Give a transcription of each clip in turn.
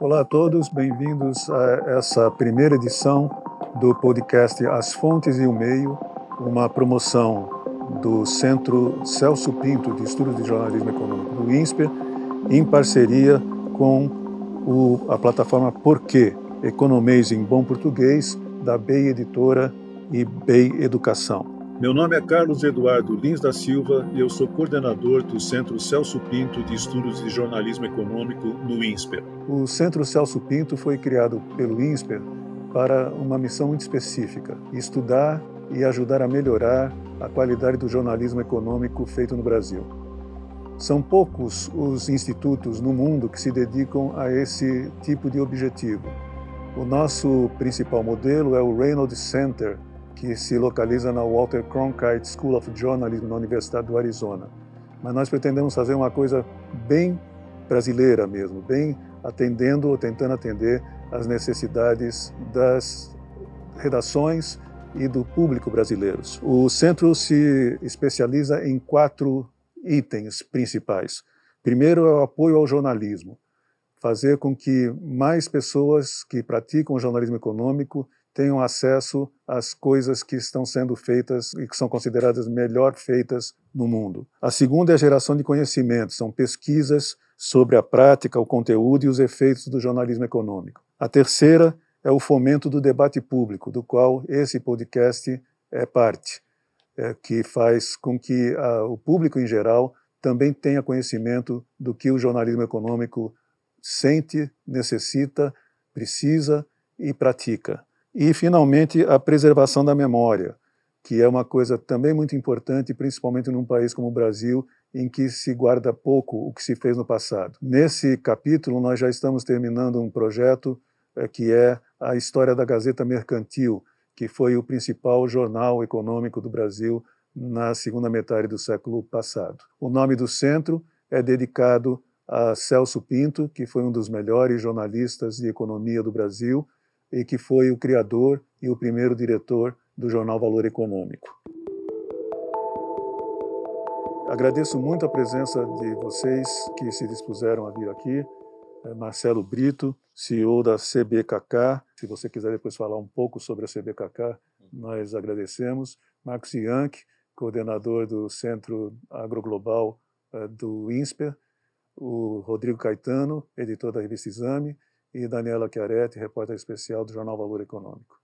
Olá a todos, bem-vindos a essa primeira edição do podcast As Fontes e o Meio, uma promoção do Centro Celso Pinto de Estudos de Jornalismo Econômico do INSPER, em parceria com o, a plataforma Porquê, Economês em Bom Português, da BEI Editora e BEI Educação. Meu nome é Carlos Eduardo Lins da Silva e eu sou coordenador do Centro Celso Pinto de Estudos de Jornalismo Econômico no INSPER. O Centro Celso Pinto foi criado pelo INSPER para uma missão muito específica: estudar e ajudar a melhorar a qualidade do jornalismo econômico feito no Brasil. São poucos os institutos no mundo que se dedicam a esse tipo de objetivo. O nosso principal modelo é o Reynolds Center que se localiza na Walter Cronkite School of Journalism na Universidade do Arizona. Mas nós pretendemos fazer uma coisa bem brasileira mesmo, bem atendendo ou tentando atender às necessidades das redações e do público brasileiros. O centro se especializa em quatro itens principais. Primeiro é o apoio ao jornalismo, fazer com que mais pessoas que praticam jornalismo econômico tenham acesso às coisas que estão sendo feitas e que são consideradas melhor feitas no mundo. A segunda é a geração de conhecimento, são pesquisas sobre a prática, o conteúdo e os efeitos do jornalismo econômico. A terceira é o fomento do debate público, do qual esse podcast é parte, é, que faz com que a, o público em geral também tenha conhecimento do que o jornalismo econômico sente, necessita, precisa e pratica. E, finalmente, a preservação da memória, que é uma coisa também muito importante, principalmente num país como o Brasil, em que se guarda pouco o que se fez no passado. Nesse capítulo, nós já estamos terminando um projeto é, que é a história da Gazeta Mercantil, que foi o principal jornal econômico do Brasil na segunda metade do século passado. O nome do centro é dedicado a Celso Pinto, que foi um dos melhores jornalistas de economia do Brasil e que foi o criador e o primeiro diretor do jornal Valor Econômico. Agradeço muito a presença de vocês que se dispuseram a vir aqui. É Marcelo Brito, CEO da CBKK. Se você quiser depois falar um pouco sobre a CBKK, nós agradecemos. Marcos Yankee, coordenador do Centro Agroglobal é, do INSPER. O Rodrigo Caetano, editor da revista Exame e Daniela Chiaretti, repórter especial do Jornal Valor Econômico.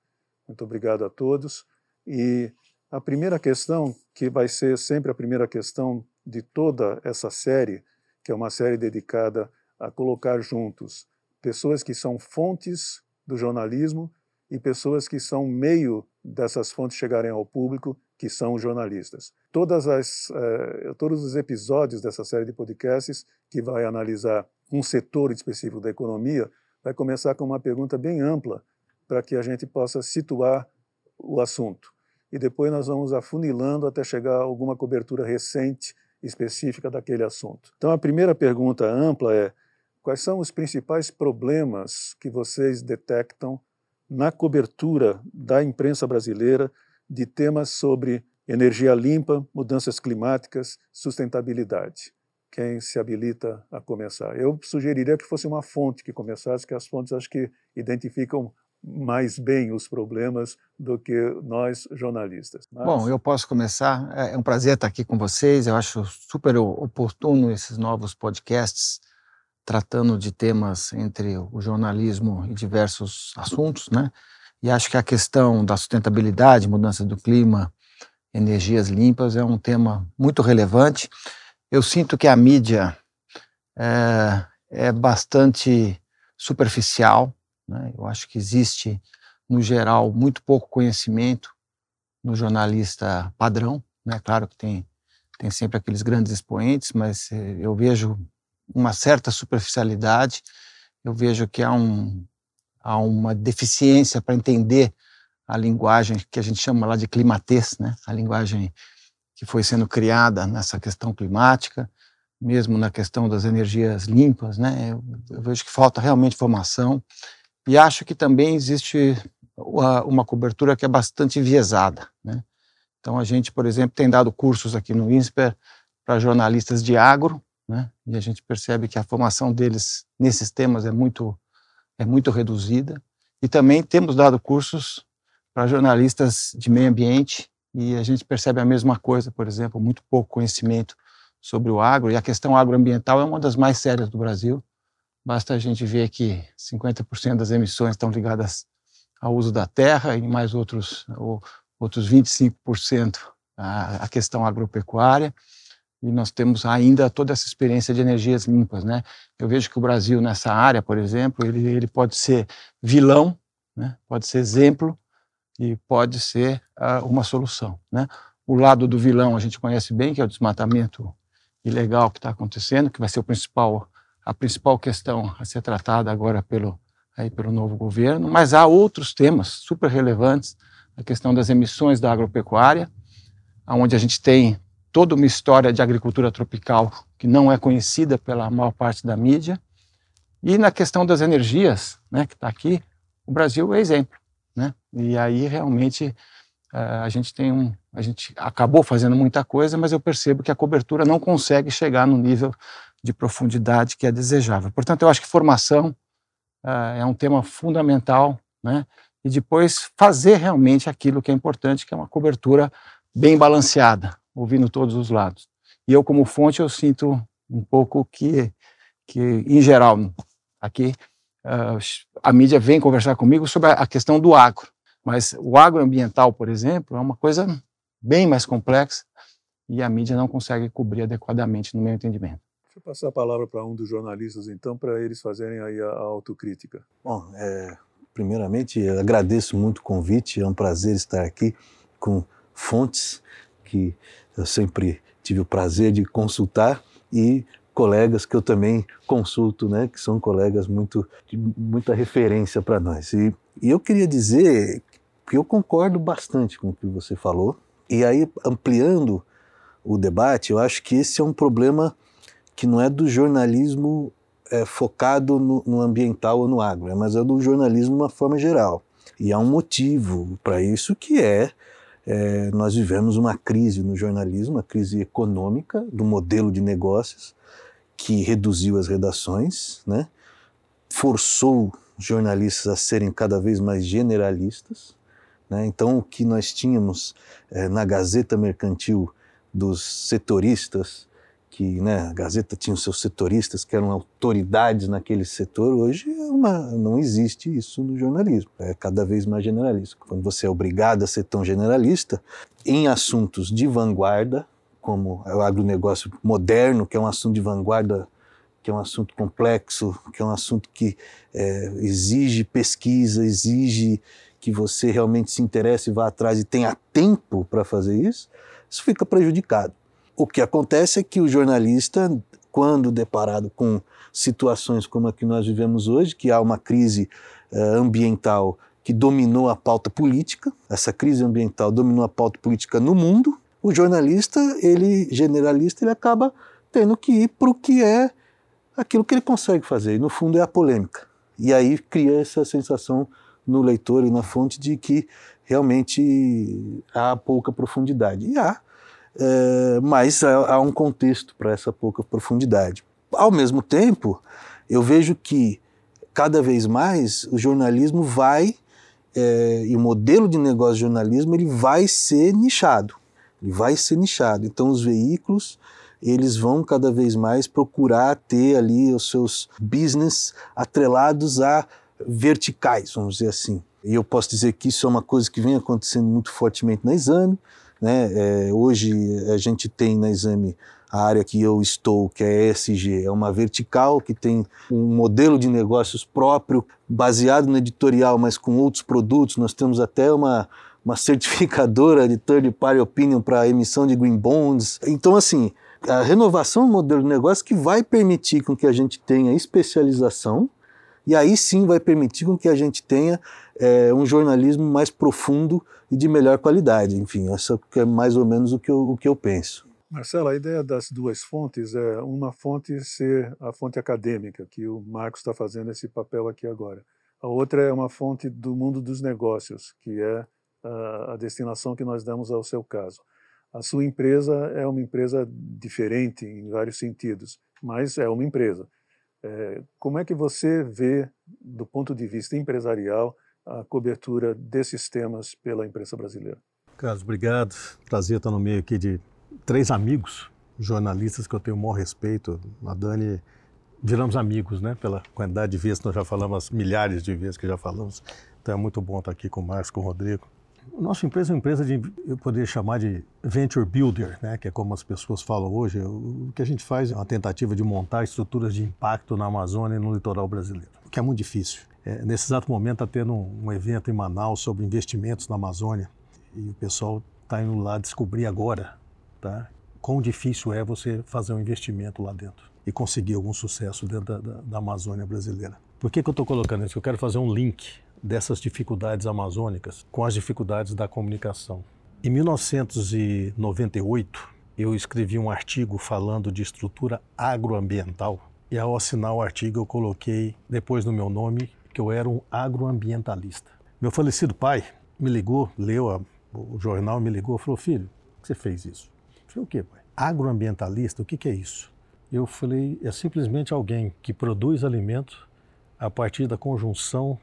Muito obrigado a todos. E a primeira questão, que vai ser sempre a primeira questão de toda essa série, que é uma série dedicada a colocar juntos pessoas que são fontes do jornalismo e pessoas que são meio dessas fontes chegarem ao público, que são jornalistas. Todas as, eh, todos os episódios dessa série de podcasts, que vai analisar um setor específico da economia, vai começar com uma pergunta bem ampla para que a gente possa situar o assunto. E depois nós vamos afunilando até chegar a alguma cobertura recente específica daquele assunto. Então a primeira pergunta ampla é: quais são os principais problemas que vocês detectam na cobertura da imprensa brasileira de temas sobre energia limpa, mudanças climáticas, sustentabilidade? Quem se habilita a começar. Eu sugeriria que fosse uma fonte que começasse, que as fontes acho que identificam mais bem os problemas do que nós jornalistas. Mas... Bom, eu posso começar. É, é um prazer estar aqui com vocês. Eu acho super oportuno esses novos podcasts tratando de temas entre o jornalismo e diversos assuntos, né? E acho que a questão da sustentabilidade, mudança do clima, energias limpas é um tema muito relevante eu sinto que a mídia é, é bastante superficial. Né? Eu acho que existe, no geral, muito pouco conhecimento no jornalista padrão. Né? Claro que tem, tem sempre aqueles grandes expoentes, mas eh, eu vejo uma certa superficialidade. Eu vejo que há, um, há uma deficiência para entender a linguagem que a gente chama lá de climatez, né? a linguagem que foi sendo criada nessa questão climática, mesmo na questão das energias limpas, né? Eu, eu vejo que falta realmente formação e acho que também existe uma, cobertura que é bastante enviesada, né? Então a gente, por exemplo, tem dado cursos aqui no INSPER para jornalistas de agro, né? E a gente percebe que a formação deles nesses temas é muito é muito reduzida. E também temos dado cursos para jornalistas de meio ambiente e a gente percebe a mesma coisa, por exemplo, muito pouco conhecimento sobre o agro, e a questão agroambiental é uma das mais sérias do Brasil. Basta a gente ver que 50% das emissões estão ligadas ao uso da terra e mais outros, outros 25% à questão agropecuária e nós temos ainda toda essa experiência de energias limpas, né? Eu vejo que o Brasil nessa área, por exemplo, ele, ele pode ser vilão, né? Pode ser exemplo e pode ser uh, uma solução, né? O lado do vilão a gente conhece bem, que é o desmatamento ilegal que está acontecendo, que vai ser principal a principal questão a ser tratada agora pelo aí pelo novo governo, mas há outros temas super relevantes, a questão das emissões da agropecuária, onde a gente tem toda uma história de agricultura tropical que não é conhecida pela maior parte da mídia. E na questão das energias, né, que está aqui, o Brasil é exemplo. Né? E aí realmente uh, a gente tem um, a gente acabou fazendo muita coisa, mas eu percebo que a cobertura não consegue chegar no nível de profundidade que é desejável. Portanto, eu acho que formação uh, é um tema fundamental, né? E depois fazer realmente aquilo que é importante, que é uma cobertura bem balanceada, ouvindo todos os lados. E eu, como fonte, eu sinto um pouco que, que em geral, aqui, a mídia vem conversar comigo sobre a questão do agro. Mas o agroambiental, por exemplo, é uma coisa bem mais complexa e a mídia não consegue cobrir adequadamente, no meu entendimento. Deixa eu passar a palavra para um dos jornalistas, então, para eles fazerem aí a, a autocrítica. Bom, é, primeiramente, agradeço muito o convite, é um prazer estar aqui com fontes que eu sempre tive o prazer de consultar e colegas que eu também consulto, né, que são colegas muito de muita referência para nós. E, e eu queria dizer que eu concordo bastante com o que você falou. E aí ampliando o debate, eu acho que esse é um problema que não é do jornalismo é, focado no, no, ambiental ou no agro, mas é do jornalismo de uma forma geral. E há um motivo para isso que é é, nós vivemos uma crise no jornalismo, uma crise econômica do modelo de negócios que reduziu as redações, né? forçou jornalistas a serem cada vez mais generalistas. Né? Então, o que nós tínhamos é, na Gazeta Mercantil dos setoristas que né, a Gazeta tinha os seus setoristas que eram autoridades naquele setor, hoje é uma, não existe isso no jornalismo, é cada vez mais generalista. Quando você é obrigado a ser tão generalista, em assuntos de vanguarda, como o agronegócio moderno, que é um assunto de vanguarda, que é um assunto complexo, que é um assunto que é, exige pesquisa, exige que você realmente se interesse, vá atrás e tenha tempo para fazer isso, isso fica prejudicado. O que acontece é que o jornalista, quando deparado com situações como a que nós vivemos hoje, que há uma crise uh, ambiental que dominou a pauta política, essa crise ambiental dominou a pauta política no mundo, o jornalista, ele generalista, ele acaba tendo que ir para o que é aquilo que ele consegue fazer, e no fundo é a polêmica. E aí cria essa sensação no leitor e na fonte de que realmente há pouca profundidade. E há, é, mas há, há um contexto para essa pouca profundidade. Ao mesmo tempo, eu vejo que cada vez mais o jornalismo vai é, e o modelo de negócio de jornalismo ele vai ser nichado, ele vai ser nichado. Então os veículos eles vão cada vez mais procurar ter ali os seus business atrelados a verticais, vamos dizer assim. E eu posso dizer que isso é uma coisa que vem acontecendo muito fortemente na Exame. Né? É, hoje a gente tem na Exame a área que eu estou, que é ESG, é uma vertical que tem um modelo de negócios próprio, baseado no editorial, mas com outros produtos. Nós temos até uma, uma certificadora de third party opinion para emissão de green bonds. Então, assim, a renovação do modelo de negócio que vai permitir com que a gente tenha especialização e aí sim vai permitir com que a gente tenha é, um jornalismo mais profundo e de melhor qualidade. Enfim, essa é mais ou menos o que eu, o que eu penso. Marcelo, a ideia das duas fontes é uma fonte ser a fonte acadêmica, que o Marcos está fazendo esse papel aqui agora. A outra é uma fonte do mundo dos negócios, que é a, destinação que nós damos ao seu caso. A sua empresa é uma empresa diferente em vários sentidos, mas é uma empresa É, como é que você vê, do ponto de vista empresarial, a cobertura desses temas pela imprensa brasileira? Carlos, obrigado. Prazer estar no meio aqui de três amigos, jornalistas que eu tenho o maior respeito. A Dani, viramos amigos, né? Pela quantidade de vezes que nós já falamos, milhares de vezes que já falamos. Então é muito bom estar aqui com o Marcos, com o Rodrigo. Nossa empresa é uma empresa de, eu poderia chamar de venture builder, né, que é como as pessoas falam hoje. O que a gente faz é uma tentativa de montar estruturas de impacto na Amazônia e no litoral brasileiro, o que é muito difícil. É, nesse exato momento está tendo um, um, evento em Manaus sobre investimentos na Amazônia e o pessoal está indo lá descobrir agora, tá, quão difícil é você fazer um investimento lá dentro e conseguir algum sucesso dentro da, da, da Amazônia brasileira. Por que, que eu estou colocando isso? Eu quero fazer um link dessas dificuldades amazônicas com as dificuldades da comunicação. Em 1998, eu escrevi um artigo falando de estrutura agroambiental e ao assinar o artigo eu coloquei depois no meu nome que eu era um agroambientalista. Meu falecido pai me ligou, leu a, o jornal, me ligou falou: Filho, por que você fez isso? Eu falei: O que, pai? Agroambientalista, o que, que é isso? Eu falei: É simplesmente alguém que produz alimento a partir da conjunção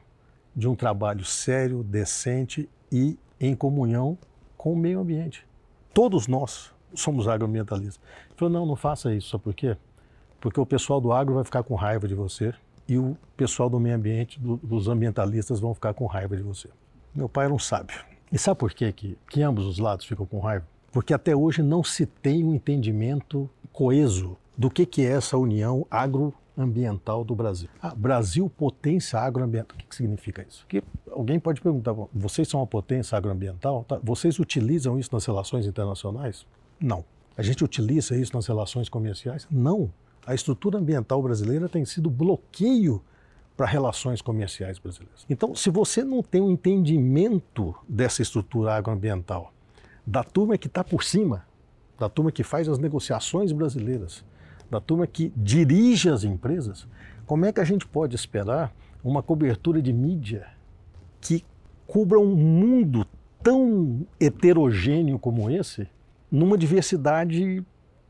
de um trabalho sério, decente e em comunhão com o meio ambiente. Todos nós somos agroambientalistas. Ele falou, não, não faça isso, sabe por quê? Porque o pessoal do agro vai ficar com raiva de você e o pessoal do meio ambiente, do, dos ambientalistas, vão ficar com raiva de você. Meu pai era um sábio. E sabe por quê que, que ambos os lados ficam com raiva? Porque até hoje não se tem um entendimento coeso do que, que é essa união agro ambiental do Brasil. Ah, Brasil potência agroambiental. O que, que significa isso? Que alguém pode perguntar: vocês são uma potência agroambiental? Tá, vocês utilizam isso nas relações internacionais? Não. A gente utiliza isso nas relações comerciais? Não. A estrutura ambiental brasileira tem sido bloqueio para relações comerciais brasileiras. Então, se você não tem um entendimento dessa estrutura agroambiental, da turma que está por cima, da turma que faz as negociações brasileiras, da turma que dirige as empresas, como é que a gente pode esperar uma cobertura de mídia que cubra um mundo tão heterogêneo como esse, numa diversidade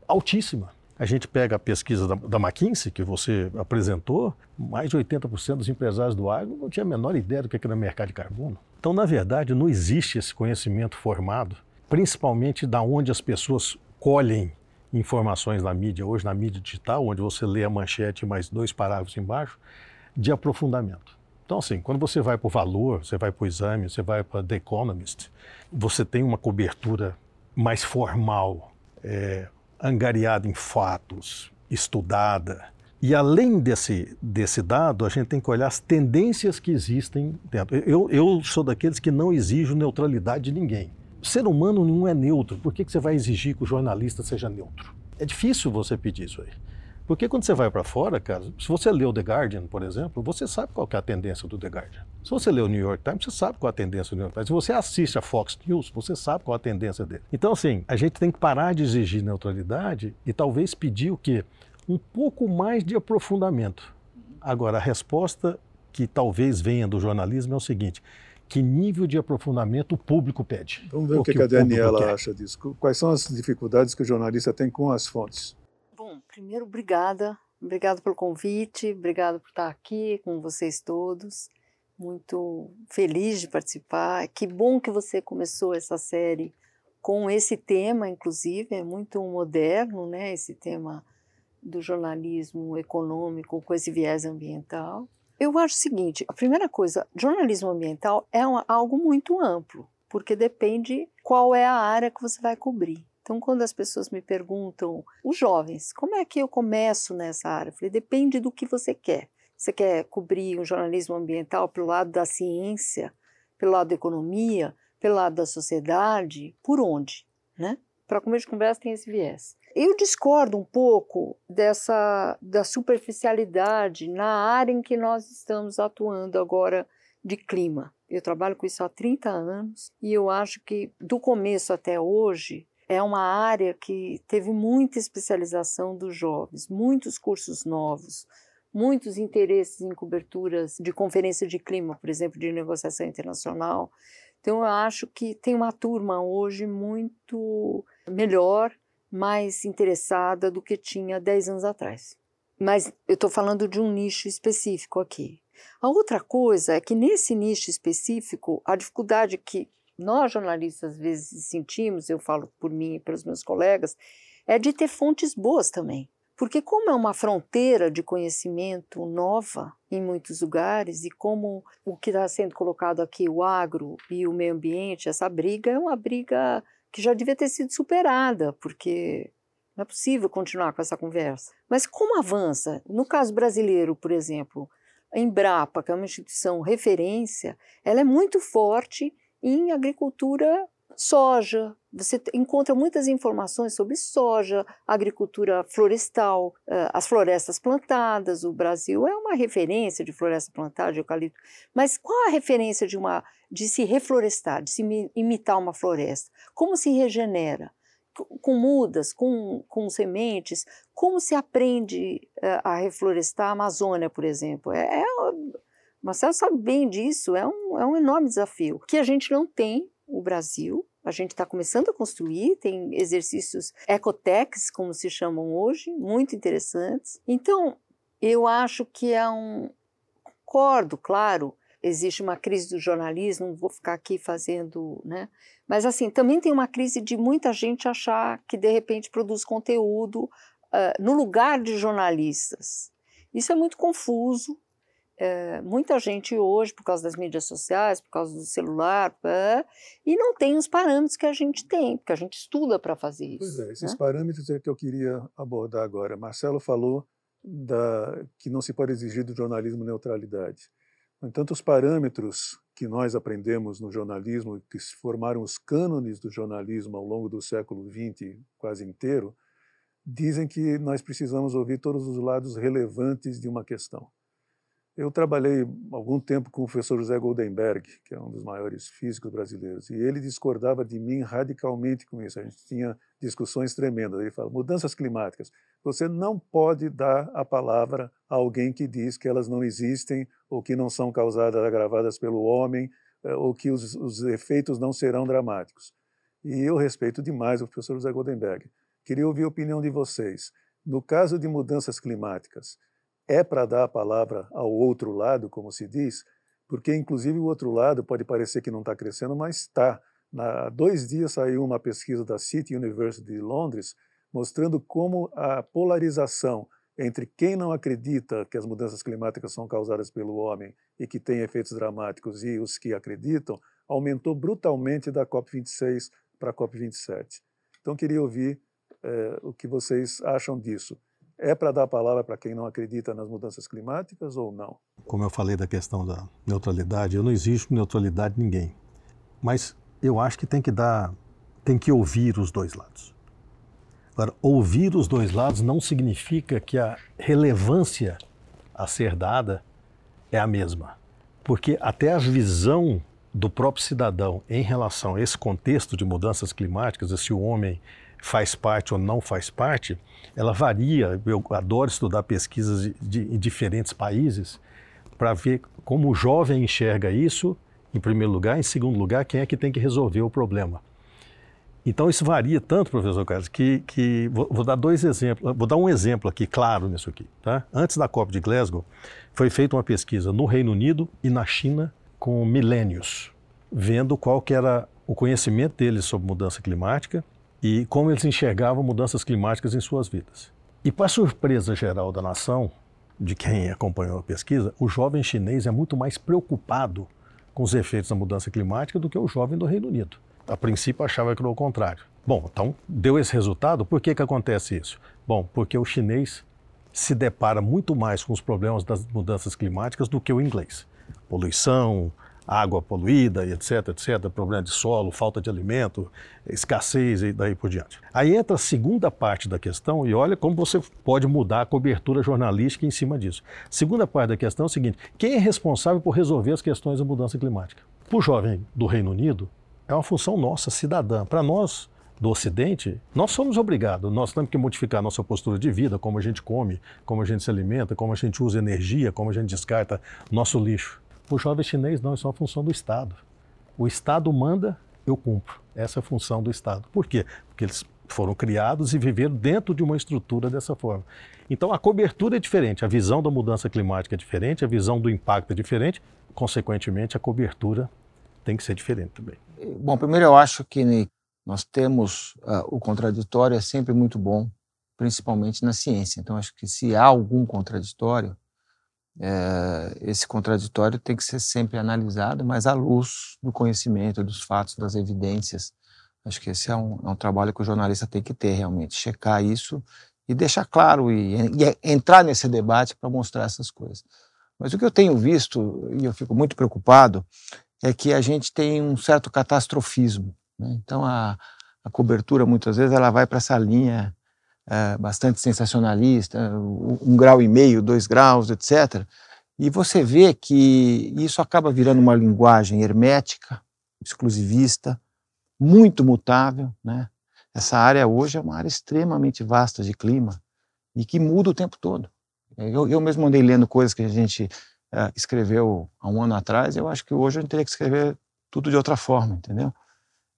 altíssima? A gente pega a pesquisa da, da McKinsey, que você apresentou, mais de 80% dos empresários do agro não tinha a menor ideia do que era mercado de carbono. Então, na verdade, não existe esse conhecimento formado, principalmente da onde as pessoas colhem informações na mídia, hoje na mídia digital, onde você lê a manchete mais dois parágrafos embaixo, de aprofundamento. Então, assim, quando você vai para o valor, você vai para o exame, você vai para The Economist, você tem uma cobertura mais formal, é, angariada em fatos, estudada. E além desse, desse dado, a gente tem que olhar as tendências que existem dentro. Eu, eu sou daqueles que não exijo neutralidade de ninguém ser humano não é neutro. Por que, que você vai exigir que o jornalista seja neutro? É difícil você pedir isso aí. Porque quando você vai para fora, cara, se você lê o The Guardian, por exemplo, você sabe qual é a tendência do The Guardian. Se você lê o New York Times, você sabe qual é a tendência do New York Times. Se você assiste a Fox News, você sabe qual é a tendência dele. Então, assim, a gente tem que parar de exigir neutralidade e talvez pedir o quê? Um pouco mais de aprofundamento. Agora, a resposta que talvez venha do jornalismo é o seguinte: que nível de aprofundamento o público pede. Vamos ver o que, que, a Daniela acha disso. Quais são as dificuldades que o jornalista tem com as fontes? Bom, primeiro, obrigada. Obrigado pelo convite, obrigado por estar aqui com vocês todos. Muito feliz de participar. Que bom que você começou essa série com esse tema, inclusive, é muito moderno, né? Esse tema do jornalismo econômico com esse viés ambiental. Eu acho o seguinte: a primeira coisa, jornalismo ambiental é um, algo muito amplo, porque depende qual é a área que você vai cobrir. Então, quando as pessoas me perguntam, os jovens, como é que eu começo nessa área? Eu falei, depende do que você quer. Você quer cobrir o jornalismo ambiental pelo lado da ciência, pelo lado da economia, pelo lado da sociedade? Por onde? Né? Para comer de conversa tem esse viés. Eu discordo um pouco dessa da superficialidade na área em que nós estamos atuando agora de clima. Eu trabalho com isso há 30 anos e eu acho que do começo até hoje é uma área que teve muita especialização dos jovens, muitos cursos novos, muitos interesses em coberturas de conferência de clima, por exemplo, de negociação internacional. Então eu acho que tem uma turma hoje muito melhor mais interessada do que tinha 10 anos atrás. mas eu estou falando de um nicho específico aqui. A outra coisa é que nesse nicho específico, a dificuldade que nós jornalistas às vezes sentimos, eu falo por mim e pelos meus colegas, é de ter fontes boas também. Porque como é uma fronteira de conhecimento nova em muitos lugares e como o que está sendo colocado aqui, o agro e o meio ambiente, essa briga é uma briga que já devia ter sido superada, porque não é possível continuar com essa conversa. Mas como avança? No caso brasileiro, por exemplo, a Embrapa, que é uma instituição referência, ela é muito forte em agricultura soja. Você encontra muitas informações sobre soja, agricultura florestal, eh, as florestas plantadas. O Brasil é uma referência de floresta plantada, de eucalipto. Mas qual a referência de uma de se reflorestar, de se imitar uma floresta? Como se regenera? Com mudas, com, com sementes, como se aprende eh, a reflorestar a Amazônia, por exemplo? É, é Marcelo sabe bem disso, é um, é um enorme desafio que a gente não tem o Brasil. A gente está começando a construir, tem exercícios ecotecs, como se chamam hoje, muito interessantes. Então, eu acho que é um. Concordo, claro, existe uma crise do jornalismo, não vou ficar aqui fazendo, né? Mas assim, também tem uma crise de muita gente achar que de repente produz conteúdo uh, no lugar de jornalistas. Isso é muito confuso, é, muita gente hoje, por causa das mídias sociais, por causa do celular, é, e não tem os parâmetros que a gente tem, porque a gente estuda para fazer isso. Pois é, esses né? parâmetros é que eu queria abordar agora. Marcelo falou da, que não se pode exigir do jornalismo neutralidade. No entanto, os parâmetros que nós aprendemos no jornalismo, que formaram os cânones do jornalismo ao longo do século XX quase inteiro, dizem que nós precisamos ouvir todos os lados relevantes de uma questão. Eu trabalhei algum tempo com o professor José Goldenberg, que é um dos maiores físicos brasileiros, e ele discordava de mim radicalmente com isso. A gente tinha discussões tremendas. Ele falava: mudanças climáticas. Você não pode dar a palavra a alguém que diz que elas não existem, ou que não são causadas, agravadas pelo homem, eh, ou que os, os efeitos não serão dramáticos. E eu respeito demais o professor José Goldenberg. Queria ouvir a opinião de vocês. No caso de mudanças climáticas, é para dar a palavra ao outro lado, como se diz, porque inclusive o outro lado pode parecer que não está crescendo, mas está. Há dois dias saiu uma pesquisa da City University de Londres mostrando como a polarização entre quem não acredita que as mudanças climáticas são causadas pelo homem e que têm efeitos dramáticos e os que acreditam aumentou brutalmente da COP26 para a COP27. Então, queria ouvir eh, o que vocês acham disso. É para dar a palavra para quem não acredita nas mudanças climáticas ou não? Como eu falei da questão da neutralidade, eu não exijo neutralidade de ninguém. Mas eu acho que tem que dar, tem que ouvir os dois lados. Agora, ouvir os dois lados não significa que a relevância a ser dada é a mesma. Porque até a visão do próprio cidadão em relação a esse contexto de mudanças climáticas, se o homem faz parte ou não faz parte, ela varia. Eu adoro estudar pesquisas de, de, em diferentes países para ver como o jovem enxerga isso, em primeiro lugar, em segundo lugar, quem é que tem que resolver o problema. Então isso varia tanto, professor Carlos, que, que vou, vou, dar dois exemplos, vou dar um exemplo aqui claro nisso aqui. Tá? Antes da COP de Glasgow, foi feita uma pesquisa no Reino Unido e na China com milênios, vendo qual que era o conhecimento deles sobre mudança climática e como eles enxergavam mudanças climáticas em suas vidas. E para surpresa geral da nação, de quem acompanhou a pesquisa, o jovem chinês é muito mais preocupado com os efeitos da mudança climática do que o jovem do Reino Unido. A princípio achava que era o contrário. Bom, então deu esse resultado, por que, que acontece isso? Bom, porque o chinês se depara muito mais com os problemas das mudanças climáticas do que o inglês. Poluição, água poluída, etc, etc, problema de solo, falta de alimento, escassez e daí por diante. Aí entra a segunda parte da questão e olha como você pode mudar a cobertura jornalística em cima disso. Segunda parte da questão é o seguinte: quem é responsável por resolver as questões da mudança climática? Para o jovem do Reino Unido, é uma função nossa, cidadã. Para nós, do Ocidente, nós somos obrigados, nós temos que modificar nossa postura de vida, como a gente come, como a gente se alimenta, como a gente usa energia, como a gente descarta nosso lixo. O jovem chinês não, isso é uma função do Estado. O Estado manda, eu cumpro. Essa é a função do Estado. Por quê? Porque eles foram criados e viveram dentro de uma estrutura dessa forma. Então a cobertura é diferente, a visão da mudança climática é diferente, a visão do impacto é diferente, consequentemente a cobertura tem que ser diferente também. Bom, primeiro eu acho que nós temos uh, o contraditório é sempre muito bom, principalmente na ciência. Então acho que se há algum contraditório, é, esse contraditório tem que ser sempre analisado, mas à luz do conhecimento, dos fatos, das evidências. Acho que esse é um, é um trabalho que o jornalista tem que ter realmente, checar isso e deixar claro e, e entrar nesse debate para mostrar essas coisas. Mas o que eu tenho visto, e eu fico muito preocupado, é que a gente tem um certo catastrofismo. Né? Então, a, a, cobertura, muitas vezes, ela vai para essa linha é, bastante sensacionalista, um grau e meio, dois graus, etc. E você vê que isso acaba virando uma linguagem hermética, exclusivista, muito mutável. Né? Essa área hoje é uma área extremamente vasta de clima e que muda o tempo todo. Eu, eu mesmo andei lendo coisas que a gente uh, escreveu há um ano atrás, eu acho que hoje a gente teria que escrever tudo de outra forma, entendeu?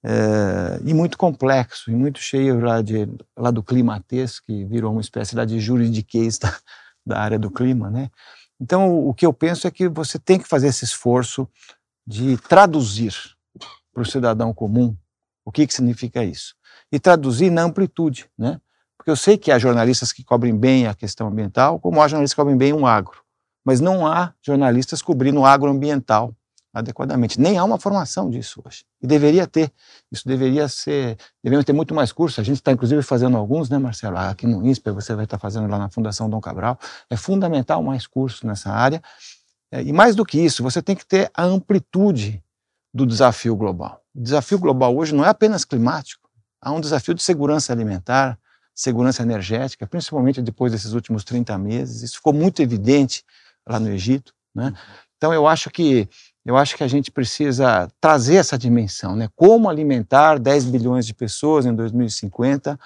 É, e muito complexo, e muito cheio lá, de, lá do climatês, que virou uma espécie lá de juridiquês da, da área do clima, né? Então, o que eu penso é que você tem que fazer esse esforço de traduzir para o cidadão comum o que, que significa isso. E traduzir na amplitude, né? Porque eu sei que há jornalistas que cobrem bem a questão ambiental, como há jornalistas que cobrem bem um agro. Mas não há jornalistas cobrindo o agroambiental adequadamente. Nem há uma formação disso hoje. E deveria ter. Isso deveria ser. Devemos ter muito mais cursos. A gente está, inclusive, fazendo alguns, né, Marcelo? Aqui no INSPER, você vai estar fazendo lá na Fundação Dom Cabral. É fundamental mais cursos nessa área. É, e mais do que isso, você tem que ter a amplitude do desafio global. O desafio global hoje não é apenas climático. Há um desafio de segurança alimentar, segurança energética, principalmente depois desses últimos 30 meses. Isso ficou muito evidente lá no Egito. Né? Então, eu acho que eu acho que a gente precisa trazer essa dimensão, né? Como alimentar 10 bilhões de pessoas em 2050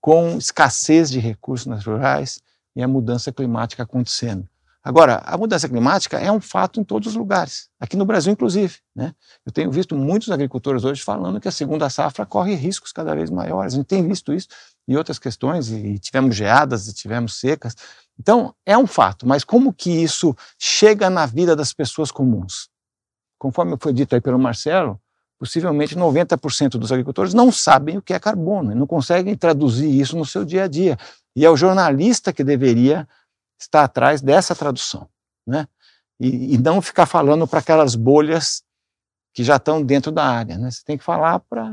com escassez de recursos naturais e a mudança climática acontecendo. Agora, a mudança climática é um fato em todos os lugares, aqui no Brasil, inclusive. Né? Eu tenho visto muitos agricultores hoje falando que a segunda safra corre riscos cada vez maiores. A gente tem visto isso em outras questões, e tivemos geadas, e tivemos secas. Então, é um fato, mas como que isso chega na vida das pessoas comuns? Conforme foi dito aí pelo Marcelo, possivelmente 90% dos agricultores não sabem o que é carbono, não conseguem traduzir isso no seu dia a dia. E é o jornalista que deveria estar atrás dessa tradução, né? E, e não ficar falando para aquelas bolhas que já estão dentro da área. Né? Você tem que falar pra,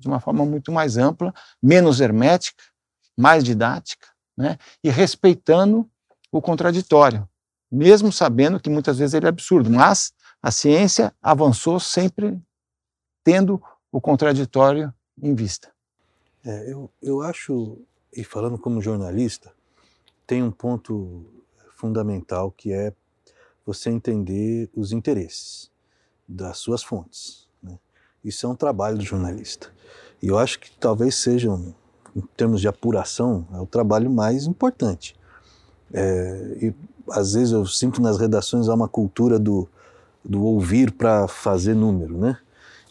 de uma forma muito mais ampla, menos hermética, mais didática, né? e respeitando o contraditório, mesmo sabendo que muitas vezes ele é absurdo, mas a ciência avançou sempre tendo o contraditório em vista. É, eu, eu acho, e falando como jornalista, tem um ponto fundamental que é você entender os interesses das suas fontes. Né? Isso é um trabalho do jornalista. E eu acho que talvez seja, um, em termos de apuração, é o trabalho mais importante. É, e às vezes eu sinto nas redações há uma cultura do do ouvir para fazer número, né?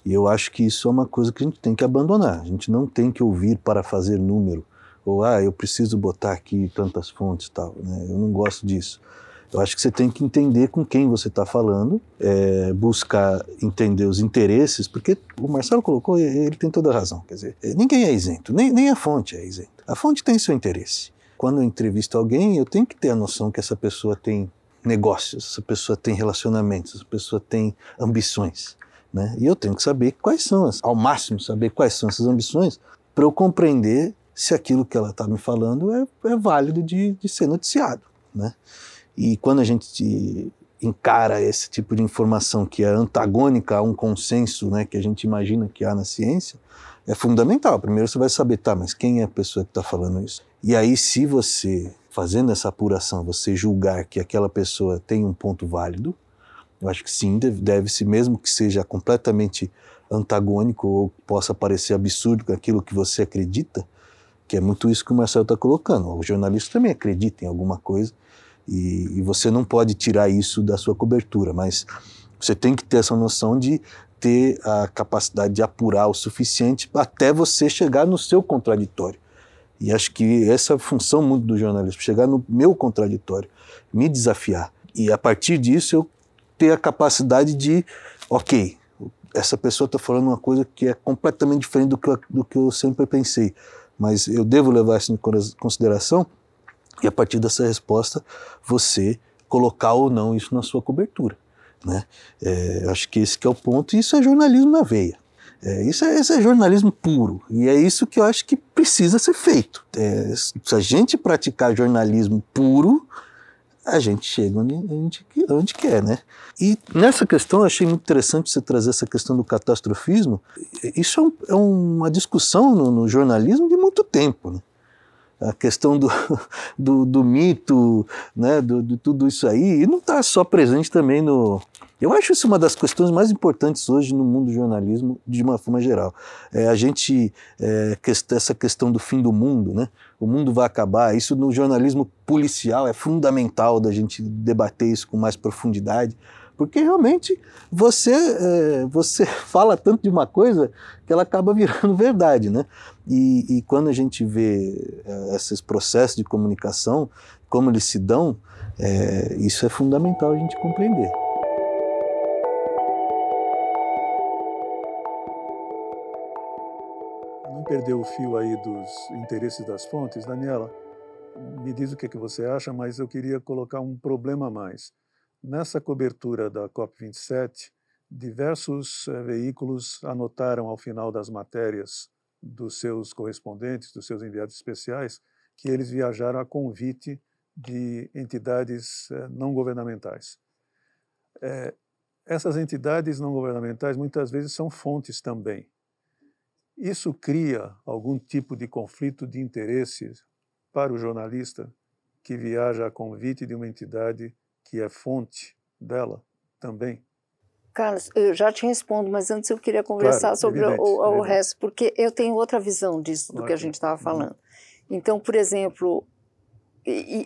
E eu acho que isso é uma coisa que a gente tem que abandonar. A gente não tem que ouvir para fazer número. Ou, ah, eu preciso botar aqui tantas fontes e tal. Né? Eu não gosto disso. Eu acho que você tem que entender com quem você está falando, é, buscar entender os interesses, porque o Marcelo colocou, ele tem toda a razão. Quer dizer, ninguém é isento, nem, nem a fonte é isenta. A fonte tem seu interesse. Quando eu entrevisto alguém, eu tenho que ter a noção que essa pessoa tem negócios, essa pessoa tem relacionamentos, essa pessoa tem ambições. Né? E eu tenho que saber quais são, as, ao máximo saber quais são essas ambições, para eu compreender se aquilo que ela está me falando é, é válido de, de, ser noticiado. Né? E quando a gente encara esse tipo de informação que é antagônica a um consenso né, que a gente imagina que há na ciência, é fundamental. Primeiro você vai saber, tá, mas quem é a pessoa que está falando isso? E aí, se você fazendo essa apuração, você julgar que aquela pessoa tem um ponto válido, eu acho que sim, deve-se, mesmo que seja completamente antagônico ou possa parecer absurdo aquilo que você acredita, que é muito isso que o Marcelo está colocando. O jornalista também acredita em alguma coisa e, e, você não pode tirar isso da sua cobertura, mas você tem que ter essa noção de ter a capacidade de apurar o suficiente até você chegar no seu contraditório. E acho que essa é a função muito do jornalismo, chegar no meu contraditório, me desafiar. E a partir disso eu ter a capacidade de, ok, essa pessoa está falando uma coisa que é completamente diferente do que, eu, do que eu sempre pensei, mas eu devo levar isso em consideração e a partir dessa resposta você colocar ou não isso na sua cobertura. Né? É, acho que esse que é o ponto, e isso é jornalismo na veia. É, isso, é, é, jornalismo puro, e é isso que eu acho que precisa ser feito. É, se a gente praticar jornalismo puro, a gente chega onde, onde, onde quer, né? E nessa questão, eu achei muito interessante você trazer essa questão do catastrofismo. Isso é, um, é uma discussão no, no, jornalismo de muito tempo, né? A questão do, do, do mito, né, do, de tudo isso aí, e não está só presente também no, eu acho isso uma das questões mais importantes hoje no mundo do jornalismo, de uma forma geral. É, a gente, é, essa questão do fim do mundo, né? o mundo vai acabar, isso no jornalismo policial é fundamental da gente debater isso com mais profundidade, porque realmente você, é, você fala tanto de uma coisa que ela acaba virando verdade. Né? E, e quando a gente vê é, esses processos de comunicação, como eles se dão, é, isso é fundamental a gente compreender. perder o fio aí dos interesses das fontes, Daniela, me diz o que, que você acha, mas eu queria colocar um problema a mais. Nessa cobertura da COP27, diversos eh, veículos anotaram ao final das matérias dos seus correspondentes, dos seus enviados especiais, que eles viajaram a convite de entidades eh, não governamentais. É, essas entidades não governamentais muitas vezes são fontes também. Isso cria algum tipo de conflito de interesses para o jornalista que viaja a convite de uma entidade que é fonte dela também? Carlos, eu já te respondo, mas antes eu queria conversar claro, sobre evidente, o, o, resto, porque eu tenho outra visão disso, do que a gente estava uhum. falando. Então, por exemplo,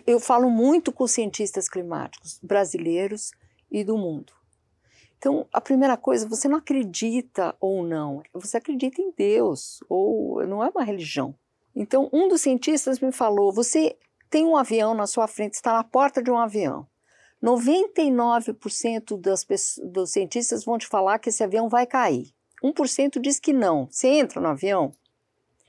eu falo muito com cientistas climáticos brasileiros e do mundo. Então, a primeira coisa, você não acredita ou não, você acredita em Deus, ou não é uma religião. Então, um dos cientistas me falou: você tem um avião na sua frente, está na porta de um avião. 99% das pessoas, dos cientistas vão te falar que esse avião vai cair. 1% diz que não. Você entra no avião.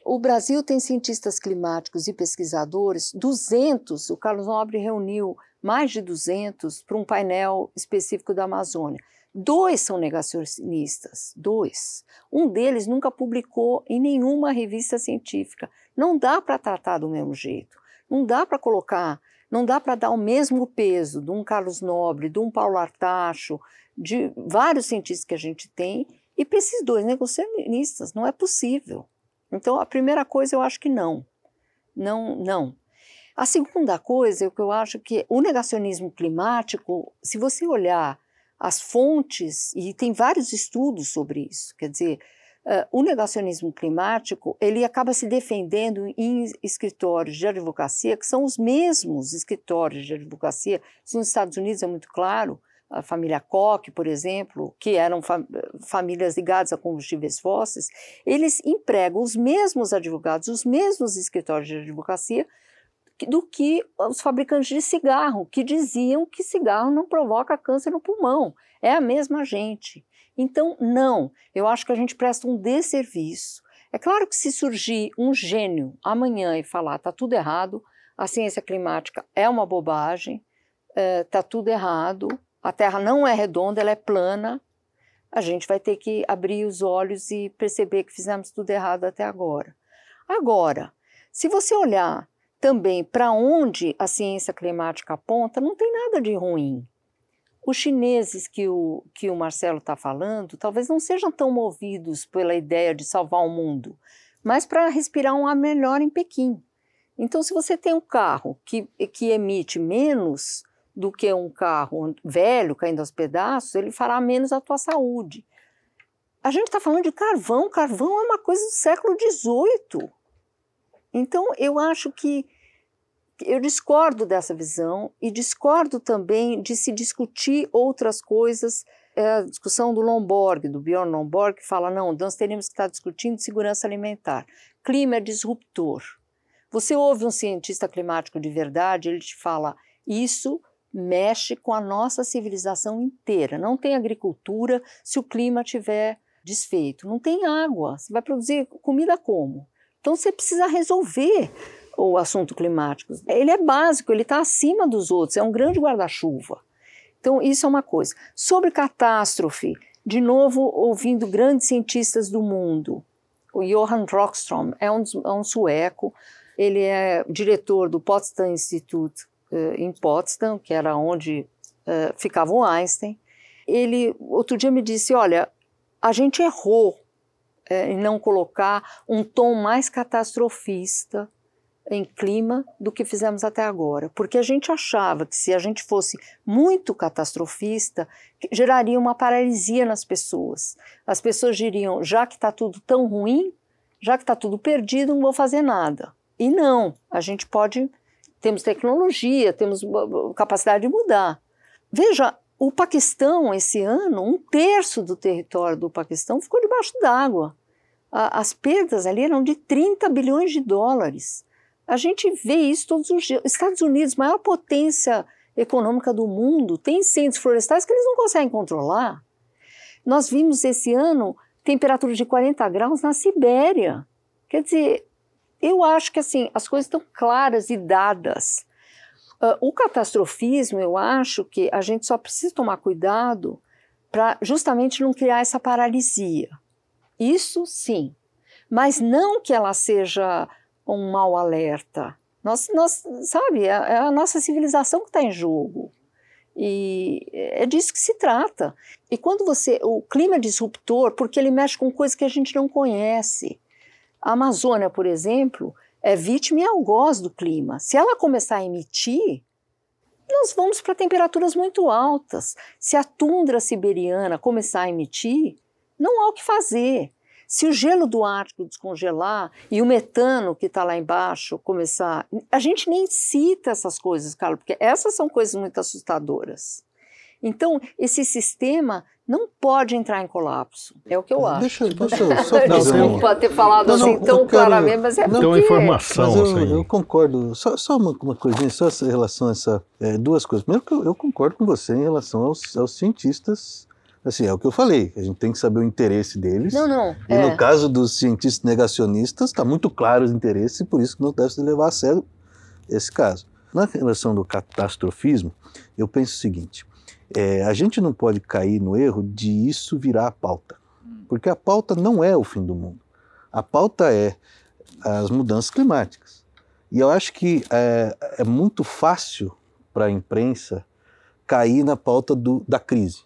O Brasil tem cientistas climáticos e pesquisadores, 200, o Carlos Nobre reuniu mais de 200 para um painel específico da Amazônia. Dois são negacionistas, dois. Um deles nunca publicou em nenhuma revista científica. Não dá para tratar do mesmo jeito. Não dá para colocar, não dá para dar o mesmo peso de um Carlos Nobre, de um Paulo Artacho, de vários cientistas que a gente tem, e para esses dois negacionistas. Não é possível. Então, a primeira coisa eu acho que não. Não, não. A segunda coisa é o que eu acho que o negacionismo climático, se você olhar as fontes, e tem vários estudos sobre isso, quer dizer, uh, o negacionismo climático, ele acaba se defendendo em escritórios de advocacia, que são os mesmos escritórios de advocacia, nos Estados Unidos é muito claro, a família Koch, por exemplo, que eram famílias ligadas a combustíveis fósseis, eles empregam os mesmos advogados, os mesmos escritórios de advocacia do que os fabricantes de cigarro, que diziam que cigarro não provoca câncer no pulmão. É a mesma gente. Então, não, eu acho que a gente presta um desserviço. É claro que se surgir um gênio amanhã e falar está tudo errado, a ciência climática é uma bobagem, está é, tudo errado, a Terra não é redonda, ela é plana, a gente vai ter que abrir os olhos e perceber que fizemos tudo errado até agora. Agora, se você olhar também para onde a ciência climática aponta, não tem nada de ruim. Os chineses que o, que o Marcelo está falando talvez não sejam tão movidos pela ideia de salvar o mundo, mas para respirar um ar melhor em Pequim. Então, se você tem um carro que, que emite menos do que um carro velho caindo aos pedaços, ele fará menos a tua saúde. A gente está falando de carvão, carvão é uma coisa do século XVIII. Então, eu acho que eu discordo dessa visão e discordo também de se discutir outras coisas é a discussão do Lomborg, do Bjorn Lomborg, que fala, não, nós teríamos que estar discutindo segurança alimentar. Clima é disruptor. Você ouve um cientista climático de verdade, ele te fala, isso mexe com a nossa civilização inteira. Não tem agricultura se o clima tiver desfeito. Não tem água. Você vai produzir comida como? Então você precisa resolver o assunto climático. Ele é básico, ele está acima dos outros, é um grande guarda-chuva. Então, isso é uma coisa. Sobre catástrofe, de novo, ouvindo grandes cientistas do mundo. O Johan Rockström é um, é um sueco, ele é diretor do Potsdam Institute uh, em Potsdam, que era onde uh, ficava o Einstein. Ele, outro dia, me disse: Olha, a gente errou é, em não colocar um tom mais catastrofista em clima do que fizemos até agora, porque a gente achava que se a gente fosse muito catastrofista, geraria uma paralisia nas pessoas. As pessoas diriam, já que está tudo tão ruim, já que está tudo perdido, não vou fazer nada. E não, a gente pode, temos tecnologia, temos capacidade de mudar. Veja, o Paquistão, esse ano, um terço do território do Paquistão ficou debaixo d'água. As perdas ali eram de 30 bilhões de dólares. A gente vê isso todos os dias. Estados Unidos, maior potência econômica do mundo, tem incêndios florestais que eles não conseguem controlar. Nós vimos esse ano temperaturas de 40 graus na Sibéria. Quer dizer, eu acho que assim as coisas estão claras e dadas. Uh, o catastrofismo, eu acho que a gente só precisa tomar cuidado para justamente não criar essa paralisia. Isso sim, mas não que ela seja um mau alerta. Nós, nós sabe, é, é a nossa civilização que está em jogo. E é disso que se trata. E quando você. O clima é disruptor, porque ele mexe com coisas que a gente não conhece. A Amazônia, por exemplo, é vítima e algoz do clima. Se ela começar a emitir, nós vamos para temperaturas muito altas. Se a tundra siberiana começar a emitir, não há o que fazer. Se o gelo do Ártico descongelar e o metano que está lá embaixo começar. A gente nem cita essas coisas, Carlos, porque essas são coisas muito assustadoras. Então, esse sistema não pode entrar em colapso. É o que eu acho. Deixa, deixa eu só Desculpa ter falado não, assim tão quero, claramente, mas é porque... Tem uma informação. Mas eu, assim. eu concordo. Só, só uma, uma, coisinha, só em relação a essa... É, duas coisas. Primeiro que eu, eu, concordo com você em relação aos, aos cientistas Assim, é o que eu falei, a gente tem que saber o interesse deles. Não, não. E é. no caso dos cientistas negacionistas, está muito claro os interesses e por isso que não deve se levar a sério esse caso. Na relação do catastrofismo, eu penso o seguinte: é, a gente não pode cair no erro de isso virar a pauta. Porque a pauta não é o fim do mundo. A pauta é as mudanças climáticas. E eu acho que é, é muito fácil para a imprensa cair na pauta do, da crise.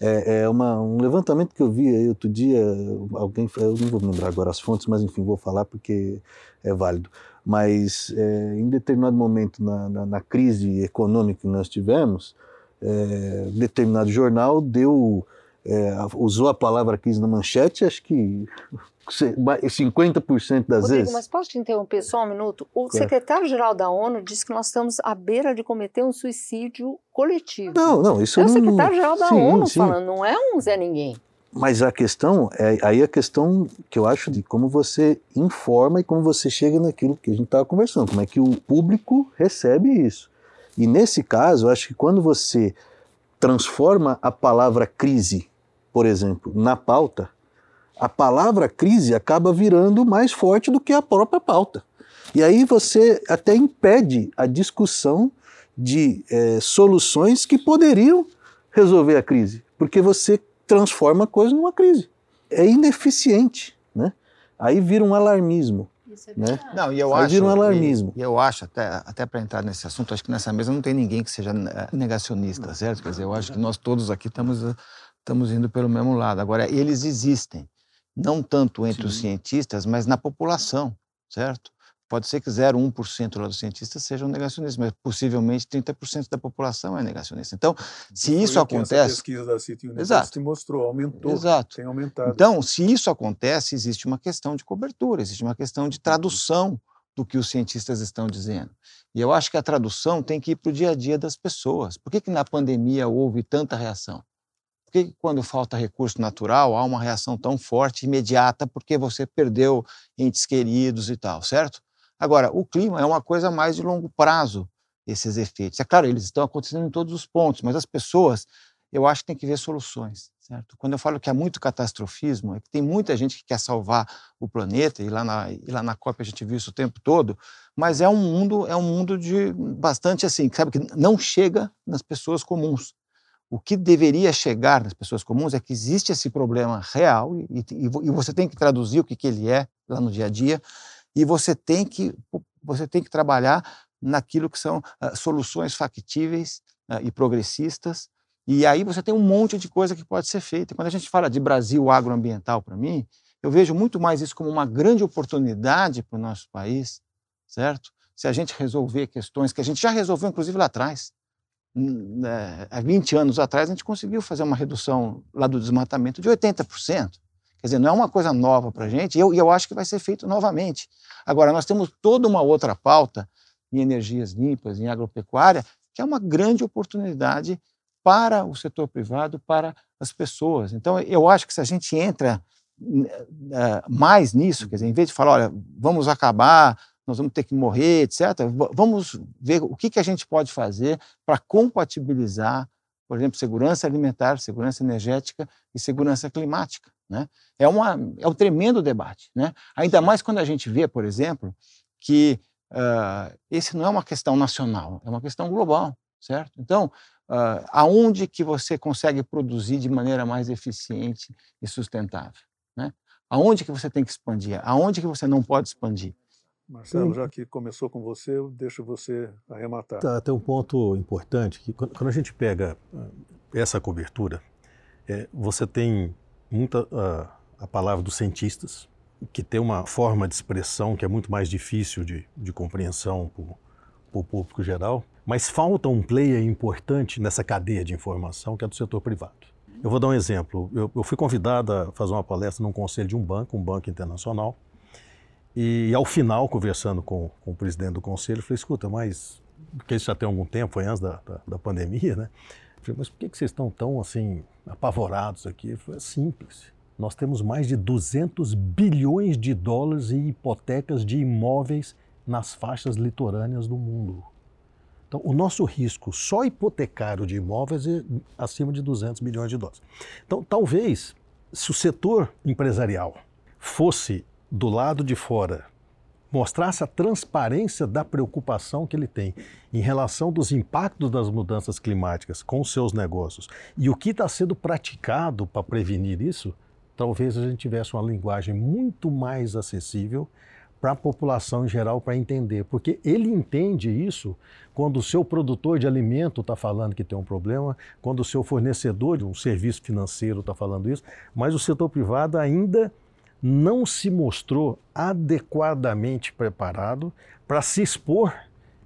É, é uma, um levantamento que eu vi aí outro dia, alguém, eu não vou lembrar agora as fontes, mas enfim, vou falar porque é válido. Mas é, em determinado momento na, na, na, crise econômica que nós tivemos, é, determinado jornal deu é, usou a palavra crise na manchete, acho que 50% das Rodrigo, vezes. Mas posso te interromper só um minuto? O claro. secretário-geral da ONU disse que nós estamos à beira de cometer um suicídio coletivo. Não, não, isso é não... o secretário-geral da sim, ONU sim. falando, não é um Zé Ninguém. Mas a questão, é aí a questão que eu acho de como você informa e como você chega naquilo que a gente estava conversando, como é que o público recebe isso. E nesse caso, eu acho que quando você transforma a palavra crise, por exemplo, na pauta, a palavra crise acaba virando mais forte do que a própria pauta. E aí você até impede a discussão de é, soluções que poderiam resolver a crise, porque você transforma a coisa numa crise. É ineficiente, né? Aí vira um alarmismo. É né? Não, e eu Aí acho, vira um alarmismo. E, e eu acho, até, até para entrar nesse assunto, acho que nessa mesa não tem ninguém que seja é, negacionista, certo? Quer dizer, eu acho que nós todos aqui estamos, estamos indo pelo mesmo lado. Agora, eles existem não tanto entre Sim. os cientistas, mas na população, certo? Pode ser que 0,1% lá dos cientistas sejam negacionistas, mas possivelmente 30% da população é negacionista. Então, se isso acontece. A pesquisa da City University mostrou, aumentou. Exato. Tem aumentado. Então, se isso acontece, existe uma questão de cobertura, existe uma questão de tradução do que os cientistas estão dizendo. E eu acho que a tradução tem que ir para o dia a dia das pessoas. Por que, que na pandemia houve tanta reação? Que quando falta recurso natural há uma reação tão forte, imediata, porque você perdeu entes queridos e tal, certo? Agora, o clima é uma coisa mais de longo prazo, esses efeitos. É claro, eles estão acontecendo em todos os pontos, mas as pessoas, eu acho que tem que ver soluções, certo? Quando eu falo que há muito catastrofismo, é que tem muita gente que quer salvar o planeta, e lá na, e lá na COP a gente viu isso o tempo todo, mas é um mundo, é um mundo de bastante assim, sabe, que não chega nas pessoas comuns. O que deveria chegar nas pessoas comuns é que existe esse problema real e, e, e você tem que traduzir o que, que ele é lá no dia a dia e você tem que, você tem que trabalhar naquilo que são uh, soluções factíveis uh, e progressistas. E aí você tem um monte de coisa que pode ser feita. Quando a gente fala de Brasil agroambiental, para mim, eu vejo muito mais isso como uma grande oportunidade para o nosso país, certo? Se a gente resolver questões que a gente já resolveu, inclusive lá atrás. Né, há 20 anos atrás, a gente conseguiu fazer uma redução lá do desmatamento de 80%. Quer dizer, não é uma coisa nova para a gente, e eu, eu acho que vai ser feito novamente. Agora, nós temos toda uma outra pauta em energias limpas, em agropecuária, que é uma grande oportunidade para o setor privado, para as pessoas. Então, eu acho que se a gente entra uh, mais nisso, quer dizer, em vez de falar, olha, vamos acabar, nós vamos ter que morrer, etc., vamos ver o que, que a gente pode fazer para compatibilizar, por exemplo, segurança alimentar, segurança energética e segurança climática. Né? É, uma, é um tremendo debate. Né? Ainda mais quando a gente vê, por exemplo, que uh, esse não é uma questão nacional, é uma questão global, certo? Então, uh, aonde que você consegue produzir de maneira mais eficiente e sustentável? Né? Aonde que você tem que expandir? Aonde que você não pode expandir? Marcelo, já que começou com você, eu deixo você arrematar. Tá, tem um ponto importante, que quando a gente pega essa cobertura, é, você tem muita uh, a palavra dos cientistas, que tem uma forma de expressão que é muito mais difícil de, de compreensão para o público geral, mas falta um player importante nessa cadeia de informação que é do setor privado. Eu vou dar um exemplo. Eu, eu fui convidado a fazer uma palestra num conselho de um banco, um banco internacional, e ao final, conversando com, com o presidente do conselho, eu falei, escuta, mas, porque isso já tem algum tempo, foi antes da, da, da pandemia, né? Eu falei, mas por que, que vocês estão tão, assim, apavorados aqui? Ele falou, é simples nós temos mais de 200 bilhões de dólares em hipotecas de imóveis nas faixas litorâneas do mundo. Então, o nosso risco só hipotecário de imóveis é acima de 200 bilhões de dólares. Então, talvez, se o setor empresarial fosse do lado de fora, mostrasse a transparência da preocupação que ele tem em relação dos impactos das mudanças climáticas com os seus negócios e o que está sendo praticado para prevenir isso, talvez a gente tivesse uma linguagem muito mais acessível para a população em geral para entender, porque ele entende isso quando o seu produtor de alimento está falando que tem um problema, quando o seu fornecedor de um serviço financeiro está falando isso, mas o setor privado ainda não se mostrou adequadamente preparado para se expor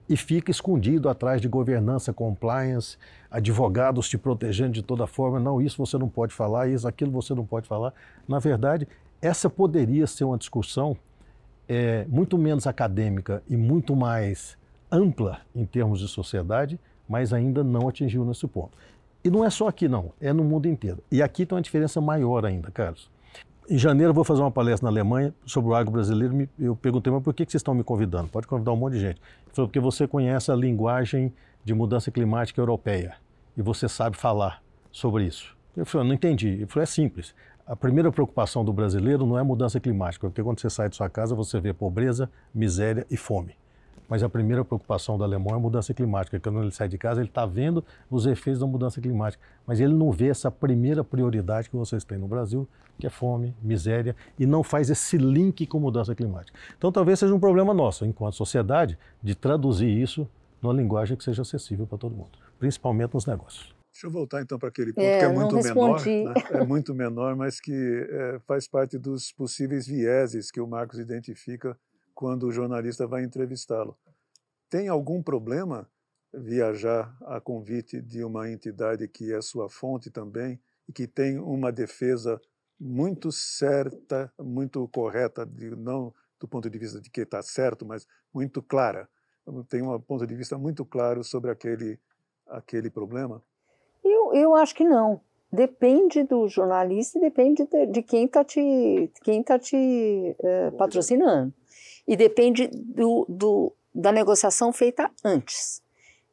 e fica escondido atrás de governança, compliance, advogados te protegendo de toda forma. Não, isso você não pode falar, isso, aquilo você não pode falar. Na verdade, essa poderia ser uma discussão é, muito menos acadêmica e muito mais ampla em termos de sociedade, mas ainda não atingiu nesse ponto. E não é só aqui, não, é no mundo inteiro. E aqui tem uma diferença maior ainda, Carlos. Em janeiro eu vou fazer uma palestra na Alemanha sobre o agro brasileiro. Eu perguntei, mas por que vocês estão me convidando? Pode convidar um monte de gente. Ele falou, porque você conhece a linguagem de mudança climática europeia e você sabe falar sobre isso. Eu falei, não entendi. Ele falou, é simples. A primeira preocupação do brasileiro não é mudança climática, porque quando você sai de sua casa você vê pobreza, miséria e fome mas a primeira preocupação do alemão é a mudança climática. Quando ele sai de casa, ele está vendo os efeitos da mudança climática, mas ele não vê essa primeira prioridade que vocês têm no Brasil, que é fome, miséria, e não faz esse link com mudança climática. Então, talvez seja um problema nosso, enquanto sociedade, de traduzir isso numa linguagem que seja acessível para todo mundo, principalmente nos negócios. Deixa eu voltar então para aquele ponto é, que é muito menor, né? é muito menor, mas que é, faz parte dos possíveis vieses que o Marcos identifica quando o jornalista vai entrevistá-lo. Tem algum problema viajar a convite de uma entidade que é sua fonte também e que tem uma defesa muito certa, muito correta, de, não do ponto de vista de que está certo, mas muito clara. Tem um ponto de vista muito claro sobre aquele, aquele problema? Eu, eu acho que não. depende do jornalista e depende de, de quem está te, quem tá te é, patrocinando. E depende do, do, da negociação feita antes.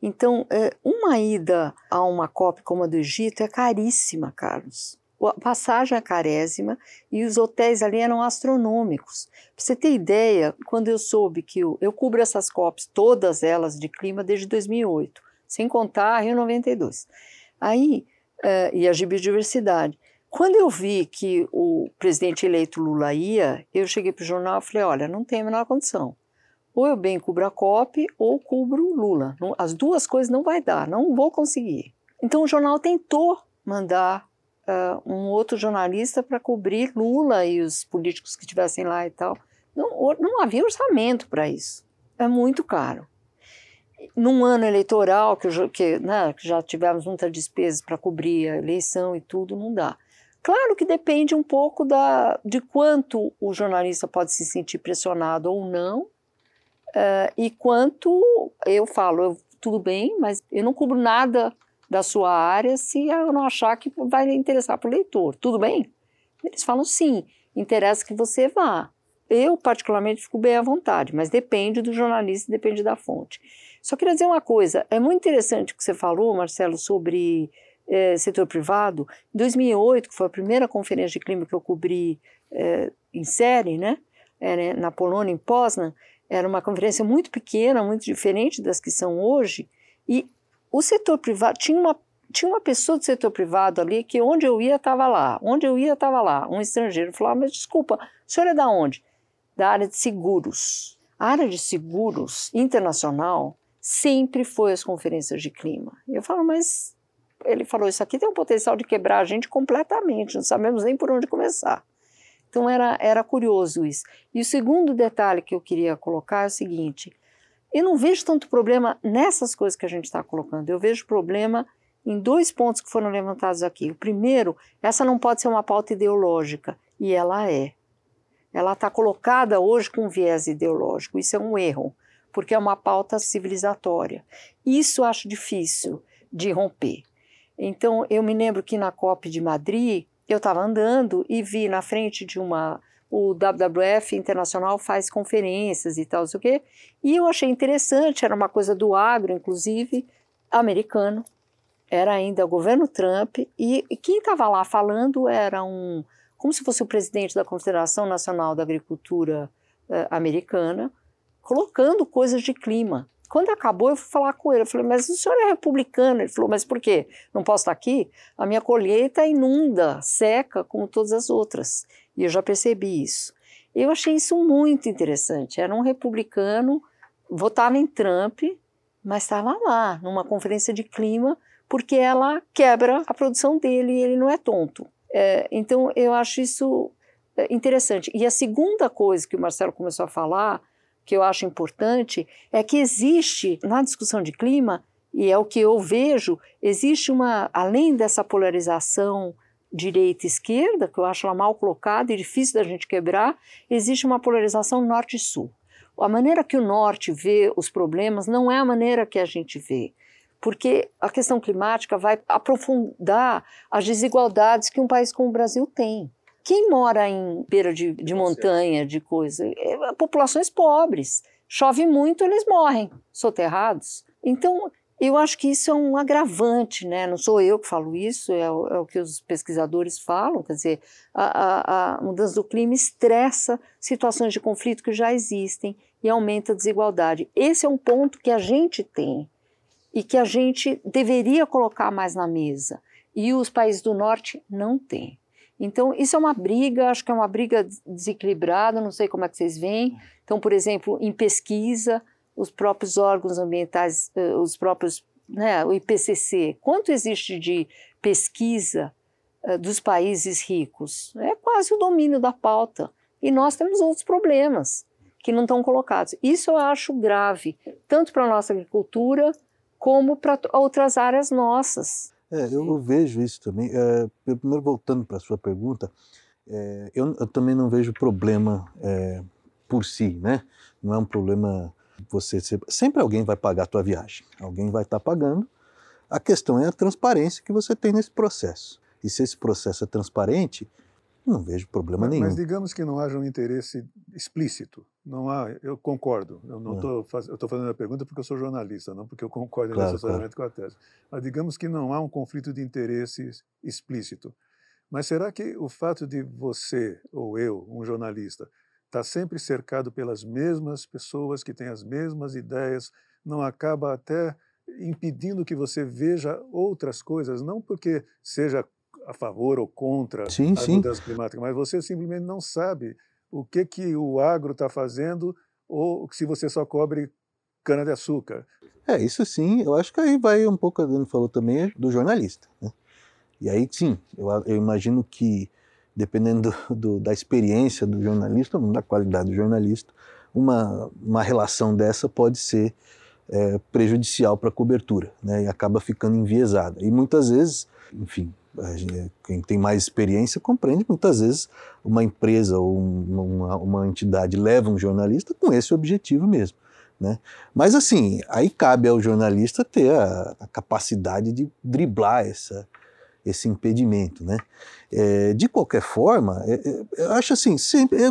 Então, é, uma ida a uma COP como a do Egito é caríssima, Carlos. A passagem é carésima e os hotéis ali eram astronômicos. Para você ter ideia, quando eu soube que eu, eu cubro essas COPs, todas elas de clima, desde 2008, sem contar a Rio 92. Aí, uh, e a de biodiversidade. Quando eu vi que o presidente eleito Lula ia, eu cheguei para o jornal e falei: olha, não tem a menor condição. Ou eu bem cubro a COP ou cubro Lula. As duas coisas não vai dar, não vou conseguir. Então o jornal tentou mandar uh, um outro jornalista para cobrir Lula e os políticos que estivessem lá e tal. Não, não havia orçamento para isso. É muito caro num ano eleitoral, que, que, né, que já tivemos muitas despesas para cobrir a eleição e tudo, não dá. Claro que depende um pouco da, de quanto o jornalista pode se sentir pressionado ou não, uh, e quanto eu falo, eu, tudo bem, mas eu não cubro nada da sua área se eu não achar que vai interessar para o leitor. Tudo bem? Eles falam sim, interessa que você vá. Eu, particularmente, fico bem à vontade, mas depende do jornalista, depende da fonte. Só queria dizer uma coisa: é muito interessante o que você falou, Marcelo, sobre é, setor privado. Em 2008, que foi a primeira conferência de clima que eu cobri é, em série, né, é, na Polônia, em Poznan, era uma conferência muito pequena, muito diferente das que são hoje, e o setor privado tinha uma tinha uma pessoa do setor privado ali que onde eu ia estava lá, onde eu ia estava lá, um estrangeiro falava, mas desculpa, o senhor é da onde? Da área de seguros. A área de seguros internacional sempre foi as conferências de clima. Eu falo, mas ele falou, isso aqui tem um potencial de quebrar a gente completamente, não sabemos nem por onde começar. Então era, era curioso isso. E o segundo detalhe que eu queria colocar é o seguinte: eu não vejo tanto problema nessas coisas que a gente está colocando, eu vejo problema em dois pontos que foram levantados aqui. O primeiro, essa não pode ser uma pauta ideológica, e ela é. Ela está colocada hoje com viés ideológico, isso é um erro porque é uma pauta civilizatória. Isso acho difícil de romper. Então, eu me lembro que na COP de Madrid, eu estava andando e vi na frente de uma. O WWF Internacional faz conferências e tal, não sei o quê, e eu achei interessante, era uma coisa do agro, inclusive, americano, era ainda o governo Trump, e quem estava lá falando era um. como se fosse o presidente da Confederação Nacional da Agricultura uh, Americana, colocando coisas de clima. Quando acabou, eu fui falar com ele. Eu falei, mas o senhor é republicano? Ele falou, mas por quê? Não posso estar aqui? A minha colheita inunda, seca, como todas as outras. E eu já percebi isso. Eu achei isso muito interessante. Era um republicano, votava em Trump, mas estava lá, numa conferência de clima, porque ela quebra a produção dele e ele não é tonto. É, então, eu acho isso é, interessante. E a segunda coisa que o Marcelo começou a falar que eu acho importante é que existe na discussão de clima, e é o que eu vejo, existe uma, além dessa polarização direita-esquerda, que eu acho ela mal colocada e difícil da gente quebrar, existe uma polarização norte-sul. A maneira que o norte vê os problemas não é a maneira que a gente vê, porque a questão climática vai aprofundar as desigualdades que um país como o Brasil tem. Quem mora em beira de, de montanha, de coisa, é, populações pobres. Chove muito, eles morrem, soterrados. Então, eu acho que isso é um agravante, né? Não sou eu que falo isso, é o, é o que os pesquisadores falam. Quer dizer, a, a, a, mudança do clima estressa situações de conflito que já existem e aumenta a desigualdade. Esse é um ponto que a gente tem e que a gente deveria colocar mais na mesa. E os países do norte não têm. Então, isso é uma briga, acho que é uma briga desequilibrada, não sei como é que vocês veem. Então, por exemplo, em pesquisa, os próprios órgãos ambientais, eh, os próprios, né, o IPCC, quanto existe de pesquisa uh, dos países ricos? É quase o domínio da pauta. E nós temos outros problemas que não estão colocados. Isso eu acho grave, tanto para a nossa agricultura como para outras áreas nossas. É, eu vejo isso também. É, primeiro, voltando para a sua pergunta, é, eu, eu, também não vejo problema é, por si, né? Não é um problema você ser, sempre alguém vai pagar a tua viagem, alguém vai estar tá pagando. A questão é a transparência que você tem nesse processo. E se esse processo é transparente, não vejo problema nenhum. Mas digamos que não haja um interesse explícito. Não há, eu concordo. Eu não estou hum. faz, eu fazendo a pergunta porque eu sou jornalista, não porque eu concordo claro, necessariamente claro. com a tese. Mas digamos que não há um conflito de interesses explícito. Mas será que o fato de você ou eu, um jornalista, estar tá sempre cercado pelas mesmas pessoas que têm as mesmas ideias, não acaba até impedindo que você veja outras coisas, não porque seja a favor ou contra sim, as sim. mudanças climáticas, mas você simplesmente não sabe o que, que o agro está fazendo ou se você só cobre cana-de-açúcar. É, isso sim, eu acho que aí vai um pouco, a Dani falou também, do jornalista. Né? E aí sim, eu, eu imagino que, dependendo do, do, da experiência do jornalista, da qualidade do jornalista, uma, uma relação dessa pode ser é, prejudicial para a cobertura, né? e acaba ficando enviesada. E muitas vezes, enfim, quem tem mais experiência compreende muitas vezes uma empresa ou uma, uma entidade leva um jornalista com esse objetivo mesmo. Né? Mas assim, aí cabe ao jornalista ter a, a capacidade de driblar essa, esse impedimento. Né? É, de qualquer forma, é, é, eu acho assim, sempre, é,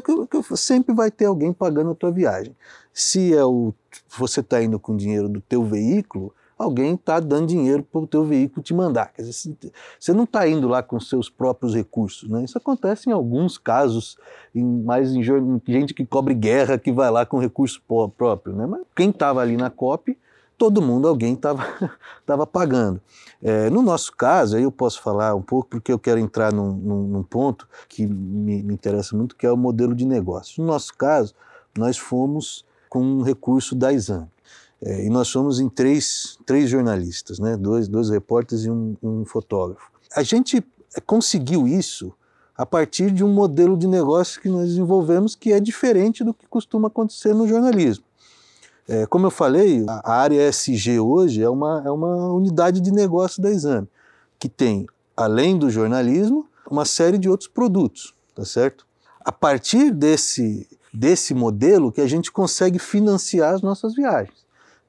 sempre vai ter alguém pagando a tua viagem. Se é o, você está indo com dinheiro do teu veículo, alguém está dando dinheiro para o teu veículo te mandar. Quer dizer, você não está indo lá com seus próprios recursos. Né? Isso acontece em alguns casos, em, mais em, gente que cobre guerra que vai lá com recurso próprio. Né? Mas quem estava ali na COP, todo mundo, alguém estava pagando. É, no nosso caso, aí eu posso falar um pouco, porque eu quero entrar num, num, num ponto que me, me interessa muito, que é o modelo de negócio. No nosso caso, nós fomos com um recurso da Exame. É, e nós somos em três, três jornalistas, né? dois, dois repórteres e um, um fotógrafo. A gente conseguiu isso a partir de um modelo de negócio que nós desenvolvemos que é diferente do que costuma acontecer no jornalismo. É, como eu falei, a área SG hoje é uma, é uma unidade de negócio da Exame, que tem, além do jornalismo, uma série de outros produtos, tá certo? A partir desse, desse modelo que a gente consegue financiar as nossas viagens.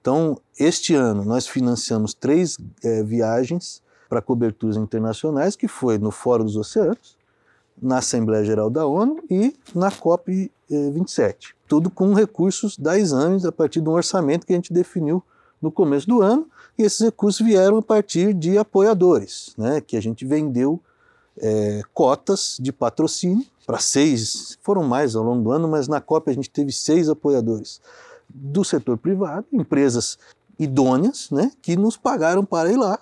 Então, este ano nós financiamos três é, viagens para coberturas internacionais, que foi no Fórum dos Oceanos, na Assembleia Geral da ONU e na COP 27. Tudo com recursos da Exames a partir de um orçamento que a gente definiu no começo do ano, e esses recursos vieram a partir de apoiadores, né, que a gente vendeu é, cotas de patrocínio para seis, foram mais ao longo do ano, mas na COP a gente teve seis apoiadores do setor privado, empresas idôneas, né, que nos pagaram para ir lá.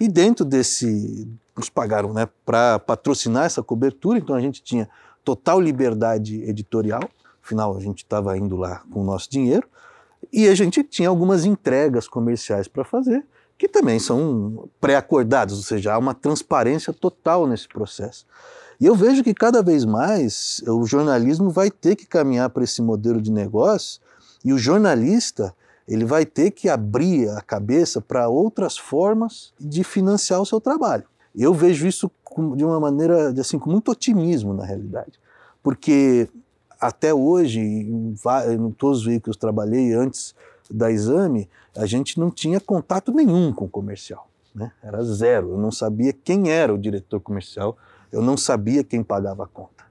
E dentro desse, nos pagaram né, para patrocinar essa cobertura, então a gente tinha total liberdade editorial, afinal a gente estava indo lá com o nosso dinheiro, e a gente tinha algumas entregas comerciais para fazer, que também são pré-acordadas, ou seja, há uma transparência total nesse processo. E eu vejo que cada vez mais o jornalismo vai ter que caminhar para esse modelo de negócio e o jornalista ele vai ter que abrir a cabeça para outras formas de financiar o seu trabalho. Eu vejo isso de uma maneira, assim, com muito otimismo na realidade, porque até hoje, em, todos os veículos que eu trabalhei antes da exame, a gente não tinha contato nenhum com o comercial, né? era zero. Eu não sabia quem era o diretor comercial, eu não sabia quem pagava a conta.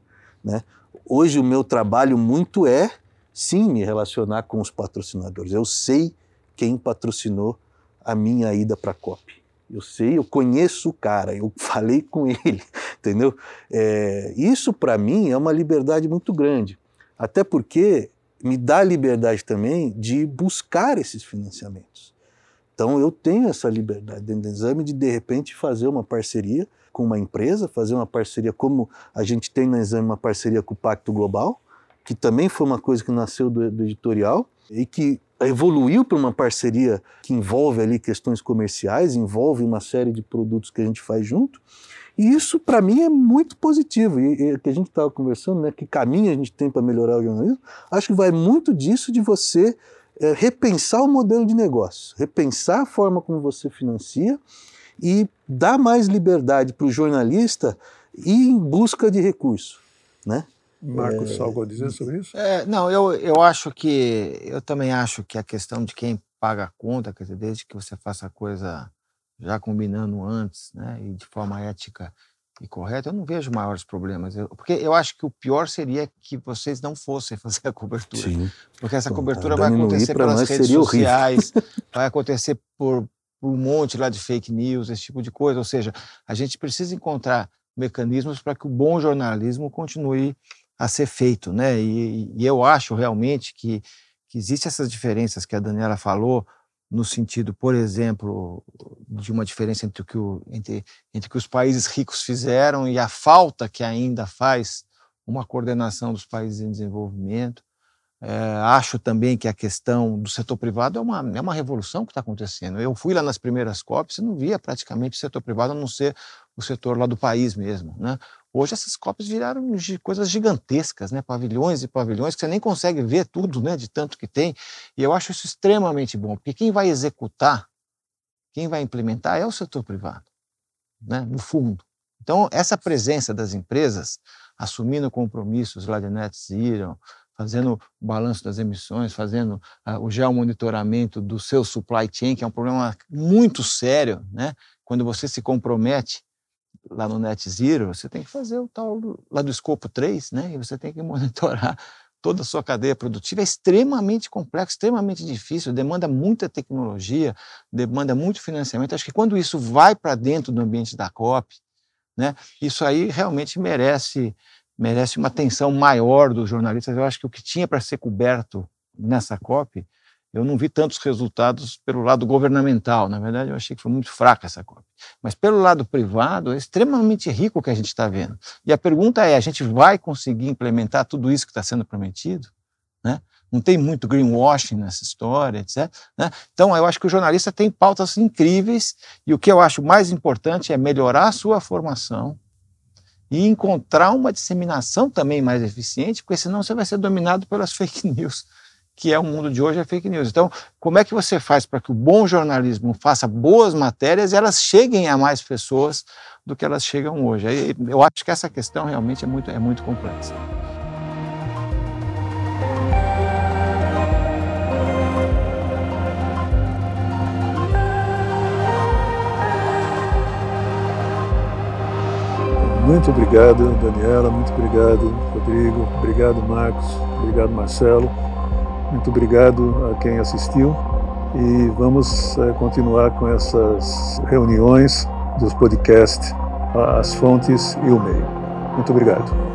Né? Hoje o meu trabalho muito é sim me relacionar com os patrocinadores. Eu sei quem patrocinou a minha ida para a COP. Eu sei, eu conheço o cara, eu falei com ele, entendeu? É, isso para mim é uma liberdade muito grande, até porque me dá liberdade também de buscar esses financiamentos. Então eu tenho essa liberdade dentro do exame de de repente fazer uma parceria com uma empresa, fazer uma parceria como a gente tem no exame uma parceria com o Pacto Global, que também foi uma coisa que nasceu do, do editorial e que evoluiu para uma parceria que envolve ali questões comerciais, envolve uma série de produtos que a gente faz junto. E isso, para mim, é muito positivo. E, e que a gente estava conversando, né, que caminho a gente tem para melhorar o jornalismo, acho que vai muito disso de você é, repensar o modelo de negócio, repensar a forma como você financia e dar mais liberdade para o jornalista ir em busca de recurso. Né? Marcos, é, algo a dizer sobre isso? É, não, eu, eu acho que. Eu também acho que a questão de quem paga a conta, quer dizer, desde que você faça a coisa já combinando antes, né, e de forma ética e correta, eu não vejo maiores problemas. Eu, porque eu acho que o pior seria que vocês não fossem fazer a cobertura. Sim. Porque essa cobertura a vai acontecer pelas redes horrível. sociais, vai acontecer por, por um monte lá de fake news, esse tipo de coisa. Ou seja, a gente precisa encontrar mecanismos para que o bom jornalismo continue a ser feito. Né? E, e eu acho realmente que, que existem essas diferenças que a Daniela falou, no sentido, por exemplo, de uma diferença entre o que, o, entre, entre que os países ricos fizeram e a falta que ainda faz uma coordenação dos países em desenvolvimento. É, acho também que a questão do setor privado é uma, é uma revolução que está acontecendo. Eu fui lá nas primeiras COPs e não via praticamente o setor privado a não ser o setor lá do país mesmo. Né? Hoje essas COPs viraram coisas gigantescas, né? pavilhões e pavilhões, que você nem consegue ver tudo né? de tanto que tem. E eu acho isso extremamente bom, porque quem vai executar, quem vai implementar é o setor privado, né? no fundo. Então, essa presença das empresas assumindo compromissos lá de net zero, fazendo o balanço das emissões, fazendo uh, o geomonitoramento do seu supply chain, que é um problema muito sério, né? Quando você se compromete lá no Net Zero, você tem que fazer o tal lá do escopo 3, né? E você tem que monitorar toda a sua cadeia produtiva. É extremamente complexo, extremamente difícil, demanda muita tecnologia, demanda muito financiamento. Acho que quando isso vai para dentro do ambiente da COP, né? Isso aí realmente merece merece uma atenção maior dos jornalistas. Eu acho que o que tinha para ser coberto nessa COP, eu não vi tantos resultados pelo lado governamental. Na verdade, eu achei que foi muito fraca essa COP. Mas pelo lado privado, é extremamente rico o que a gente está vendo. E a pergunta é: a gente vai conseguir implementar tudo isso que está sendo prometido? Né? Não tem muito greenwashing nessa história, etc. Né? Então, eu acho que o jornalista tem pautas incríveis e o que eu acho mais importante é melhorar a sua formação, e encontrar uma disseminação também mais eficiente, porque senão você vai ser dominado pelas fake news, que é o mundo de hoje, é fake news. Então, como é que você faz para que o bom jornalismo faça boas matérias e elas cheguem a mais pessoas do que elas chegam hoje? Eu acho que essa questão realmente é muito, é muito complexa. Muito obrigado, Daniela, muito obrigado, Rodrigo, obrigado, Marcos, obrigado, Marcelo, muito obrigado a quem assistiu e vamos é, continuar com essas reuniões dos podcasts As Fontes e o Meio. Muito obrigado.